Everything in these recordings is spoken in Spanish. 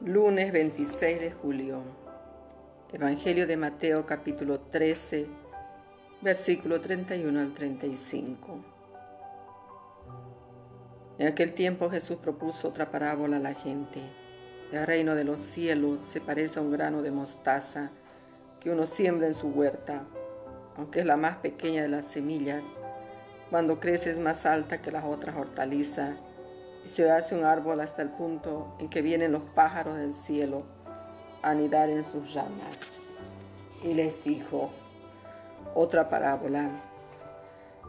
Lunes 26 de julio. Evangelio de Mateo capítulo 13, versículo 31 al 35. En aquel tiempo Jesús propuso otra parábola a la gente. El reino de los cielos se parece a un grano de mostaza que uno siembra en su huerta, aunque es la más pequeña de las semillas. Cuando crece es más alta que las otras hortalizas y se hace un árbol hasta el punto en que vienen los pájaros del cielo a anidar en sus ramas. Y les dijo otra parábola.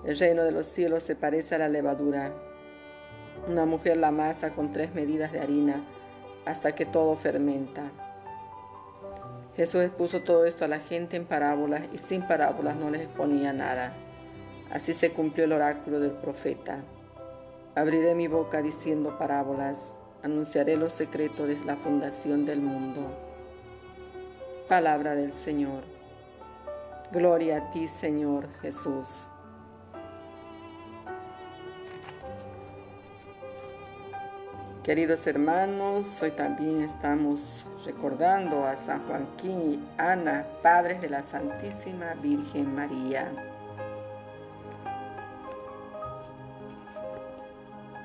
El reino de los cielos se parece a la levadura. Una mujer la masa con tres medidas de harina hasta que todo fermenta. Jesús expuso todo esto a la gente en parábolas y sin parábolas no les exponía nada. Así se cumplió el oráculo del profeta. Abriré mi boca diciendo parábolas, anunciaré los secretos de la fundación del mundo. Palabra del Señor. Gloria a ti, Señor Jesús. Queridos hermanos, hoy también estamos recordando a San Joaquín y Ana, padres de la Santísima Virgen María.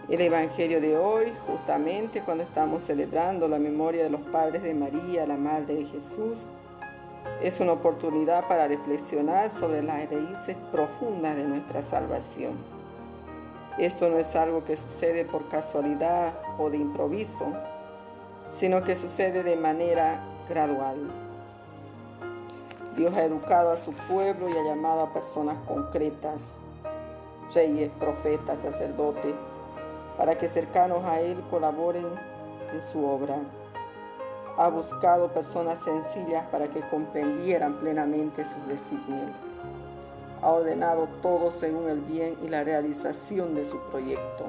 El Evangelio de hoy, justamente cuando estamos celebrando la memoria de los padres de María, la Madre de Jesús, es una oportunidad para reflexionar sobre las raíces profundas de nuestra salvación. Esto no es algo que sucede por casualidad o de improviso, sino que sucede de manera gradual. Dios ha educado a su pueblo y ha llamado a personas concretas, reyes, profetas, sacerdotes, para que cercanos a Él colaboren en su obra. Ha buscado personas sencillas para que comprendieran plenamente sus designios. Ha ordenado todo según el bien y la realización de su proyecto.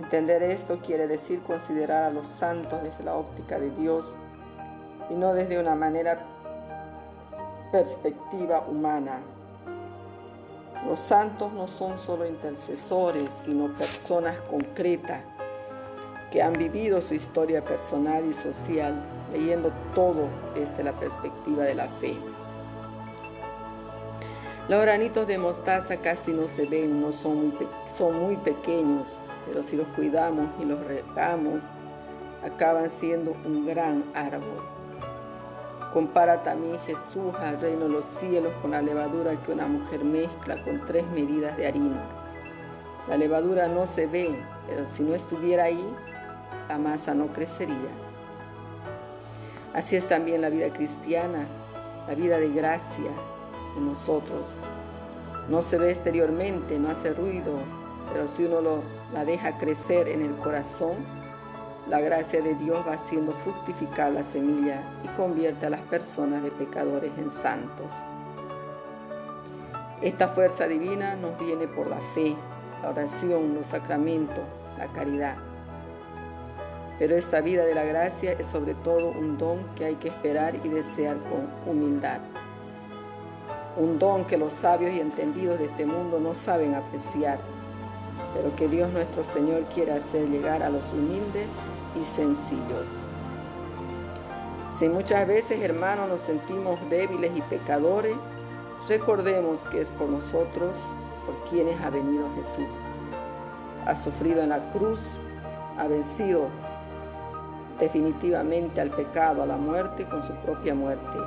Entender esto quiere decir considerar a los santos desde la óptica de Dios y no desde una manera perspectiva humana. Los santos no son solo intercesores, sino personas concretas que han vivido su historia personal y social, leyendo todo desde la perspectiva de la fe. Los granitos de mostaza casi no se ven, no son son muy pequeños, pero si los cuidamos y los regamos, acaban siendo un gran árbol. Compara también Jesús al reino de los cielos con la levadura que una mujer mezcla con tres medidas de harina. La levadura no se ve, pero si no estuviera ahí, la masa no crecería. Así es también la vida cristiana, la vida de gracia en nosotros. No se ve exteriormente, no hace ruido, pero si uno la deja crecer en el corazón, la gracia de Dios va haciendo fructificar la semilla y convierte a las personas de pecadores en santos. Esta fuerza divina nos viene por la fe, la oración, los sacramentos, la caridad. Pero esta vida de la gracia es sobre todo un don que hay que esperar y desear con humildad. Un don que los sabios y entendidos de este mundo no saben apreciar, pero que Dios nuestro Señor quiere hacer llegar a los humildes y sencillos. Si muchas veces, hermanos, nos sentimos débiles y pecadores, recordemos que es por nosotros, por quienes ha venido Jesús. Ha sufrido en la cruz, ha vencido definitivamente al pecado, a la muerte con su propia muerte,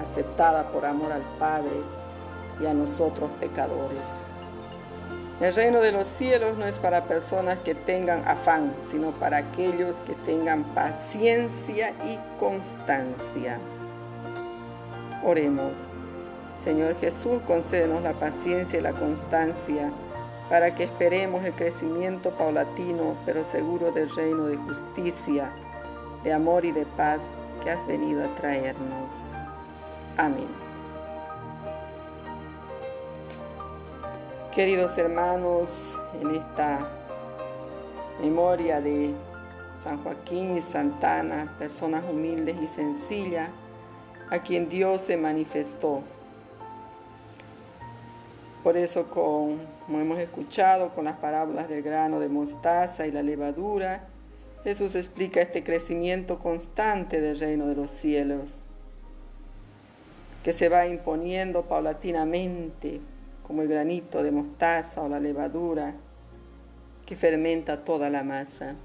aceptada por amor al Padre y a nosotros pecadores. El reino de los cielos no es para personas que tengan afán, sino para aquellos que tengan paciencia y constancia. Oremos. Señor Jesús, concédenos la paciencia y la constancia para que esperemos el crecimiento paulatino, pero seguro del reino de justicia, de amor y de paz que has venido a traernos. Amén. Queridos hermanos, en esta memoria de San Joaquín y Santana, personas humildes y sencillas, a quien Dios se manifestó. Por eso, como hemos escuchado con las parábolas del grano de mostaza y la levadura, Jesús explica este crecimiento constante del reino de los cielos, que se va imponiendo paulatinamente como el granito de mostaza o la levadura que fermenta toda la masa.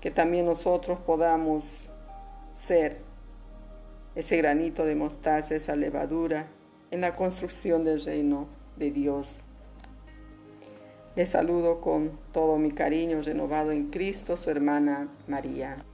Que también nosotros podamos ser ese granito de mostaza, esa levadura en la construcción del reino de Dios. Les saludo con todo mi cariño renovado en Cristo, su hermana María.